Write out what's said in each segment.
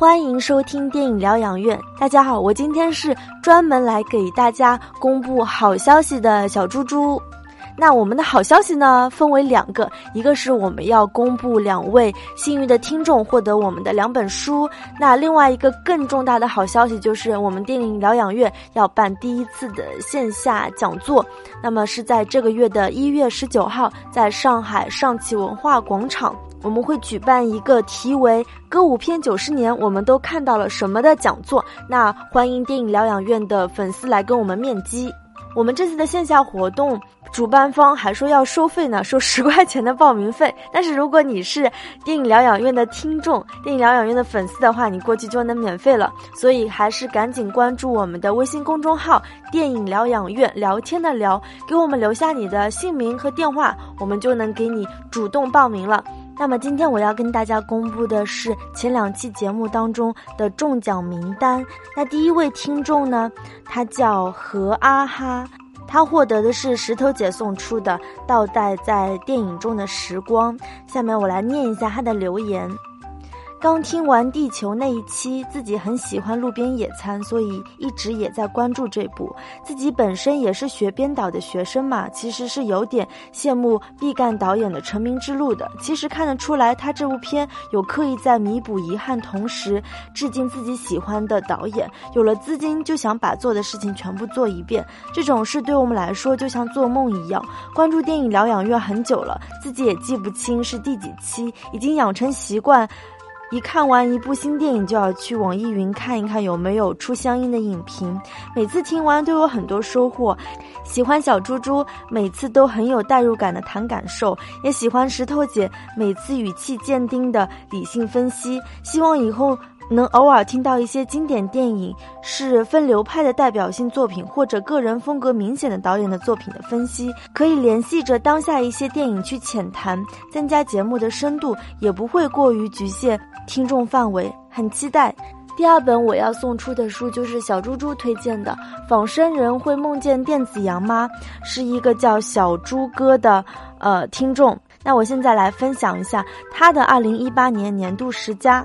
欢迎收听电影疗养院。大家好，我今天是专门来给大家公布好消息的小猪猪。那我们的好消息呢，分为两个，一个是我们要公布两位幸运的听众获得我们的两本书。那另外一个更重大的好消息就是，我们电影疗养院要办第一次的线下讲座，那么是在这个月的一月十九号，在上海上汽文化广场。我们会举办一个题为“歌舞片九十年，我们都看到了什么”的讲座。那欢迎电影疗养院的粉丝来跟我们面基。我们这次的线下活动，主办方还说要收费呢，收十块钱的报名费。但是如果你是电影疗养院的听众、电影疗养院的粉丝的话，你过去就能免费了。所以还是赶紧关注我们的微信公众号“电影疗养院”，聊天的聊，给我们留下你的姓名和电话，我们就能给你主动报名了。那么今天我要跟大家公布的是前两期节目当中的中奖名单。那第一位听众呢，他叫何阿哈，他获得的是石头姐送出的倒带在电影中的时光。下面我来念一下他的留言。刚听完《地球》那一期，自己很喜欢路边野餐，所以一直也在关注这部。自己本身也是学编导的学生嘛，其实是有点羡慕毕赣导演的成名之路的。其实看得出来，他这部片有刻意在弥补遗憾，同时致敬自己喜欢的导演。有了资金，就想把做的事情全部做一遍。这种事对我们来说就像做梦一样。关注电影疗养院很久了，自己也记不清是第几期，已经养成习惯。一看完一部新电影，就要去网易云看一看有没有出相应的影评。每次听完都有很多收获。喜欢小猪猪，每次都很有代入感的谈感受，也喜欢石头姐每次语气坚定的理性分析。希望以后。能偶尔听到一些经典电影是分流派的代表性作品，或者个人风格明显的导演的作品的分析，可以联系着当下一些电影去浅谈，增加节目的深度，也不会过于局限听众范围。很期待。第二本我要送出的书就是小猪猪推荐的《仿生人会梦见电子羊吗》，是一个叫小猪哥的呃听众。那我现在来分享一下他的二零一八年年度十佳。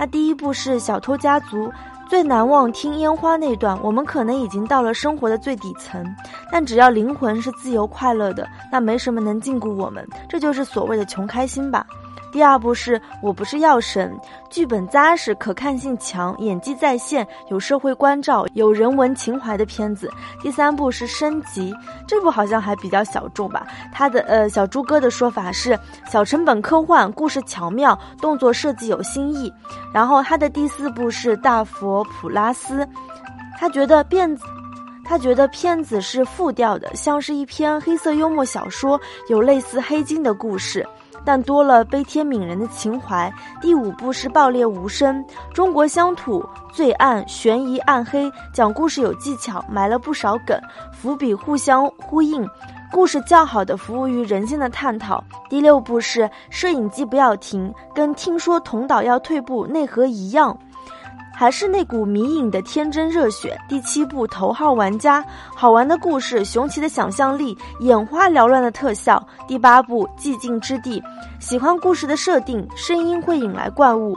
那第一部是《小偷家族》，最难忘听烟花那段。我们可能已经到了生活的最底层，但只要灵魂是自由快乐的，那没什么能禁锢我们。这就是所谓的穷开心吧。第二部是我不是药神，剧本扎实，可看性强，演技在线，有社会关照，有人文情怀的片子。第三部是升级，这部好像还比较小众吧。他的呃小猪哥的说法是小成本科幻，故事巧妙，动作设计有新意。然后他的第四部是大佛普拉斯，他觉得片子，他觉得片子是复调的，像是一篇黑色幽默小说，有类似黑金的故事。但多了悲天悯人的情怀。第五部是《爆裂无声》，中国乡土罪案、悬疑、暗黑，讲故事有技巧，埋了不少梗，伏笔互相呼应，故事较好的服务于人性的探讨。第六部是《摄影机不要停》，跟听说同导要退步内核一样。还是那股迷影的天真热血。第七部《头号玩家》，好玩的故事，雄奇的想象力，眼花缭乱的特效。第八部《寂静之地》，喜欢故事的设定，声音会引来怪物，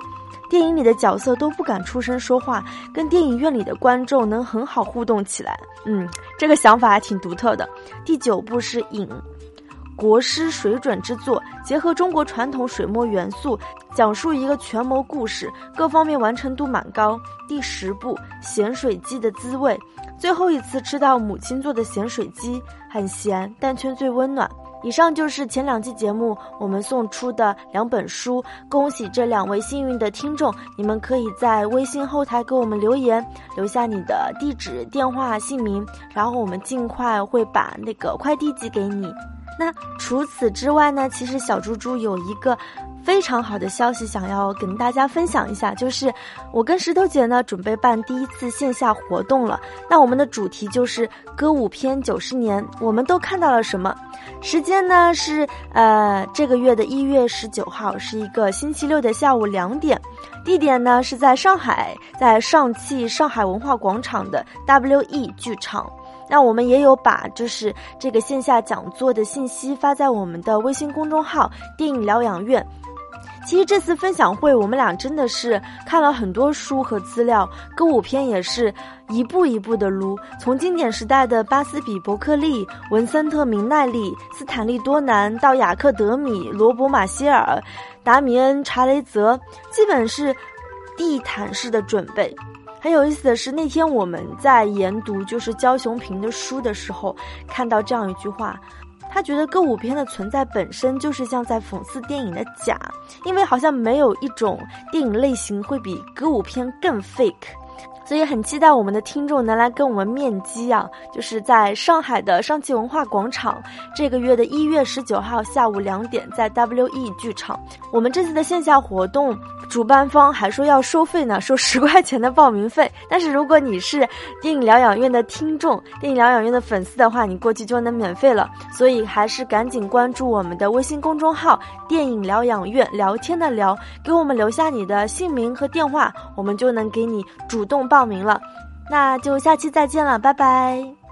电影里的角色都不敢出声说话，跟电影院里的观众能很好互动起来。嗯，这个想法还挺独特的。第九部是《影》。国师水准之作，结合中国传统水墨元素，讲述一个权谋故事，各方面完成度蛮高。第十部咸水鸡的滋味，最后一次吃到母亲做的咸水鸡，很咸，但却最温暖。以上就是前两期节目我们送出的两本书，恭喜这两位幸运的听众，你们可以在微信后台给我们留言，留下你的地址、电话、姓名，然后我们尽快会把那个快递寄给你。那除此之外呢？其实小猪猪有一个非常好的消息想要跟大家分享一下，就是我跟石头姐呢准备办第一次线下活动了。那我们的主题就是歌舞片九十年，我们都看到了什么？时间呢是呃这个月的一月十九号，是一个星期六的下午两点，地点呢是在上海，在上汽上海文化广场的 W E 剧场。那我们也有把就是这个线下讲座的信息发在我们的微信公众号“电影疗养院”，其实这次分享会，我们俩真的是看了很多书和资料，歌舞片也是一步一步的撸，从经典时代的巴斯比·伯克利、文森特·明奈利、斯坦利·多南到雅克·德米、罗伯·马歇尔、达米恩·查雷泽，基本是地毯式的准备。很有意思的是，那天我们在研读就是焦雄平的书的时候，看到这样一句话。他觉得歌舞片的存在本身就是像在讽刺电影的假，因为好像没有一种电影类型会比歌舞片更 fake。所以很期待我们的听众能来跟我们面基啊！就是在上海的上汽文化广场，这个月的一月十九号下午两点，在 W E 剧场。我们这次的线下活动，主办方还说要收费呢，收十块钱的报名费。但是如果你是电影疗养院的听众、电影疗养院的粉丝的话，你过去就能免费了。所以还是赶紧关注我们的微信公众号“电影疗养院”，聊天的聊，给我们留下你的姓名和电话，我们就能给你主动。报名了，那就下期再见了，拜拜。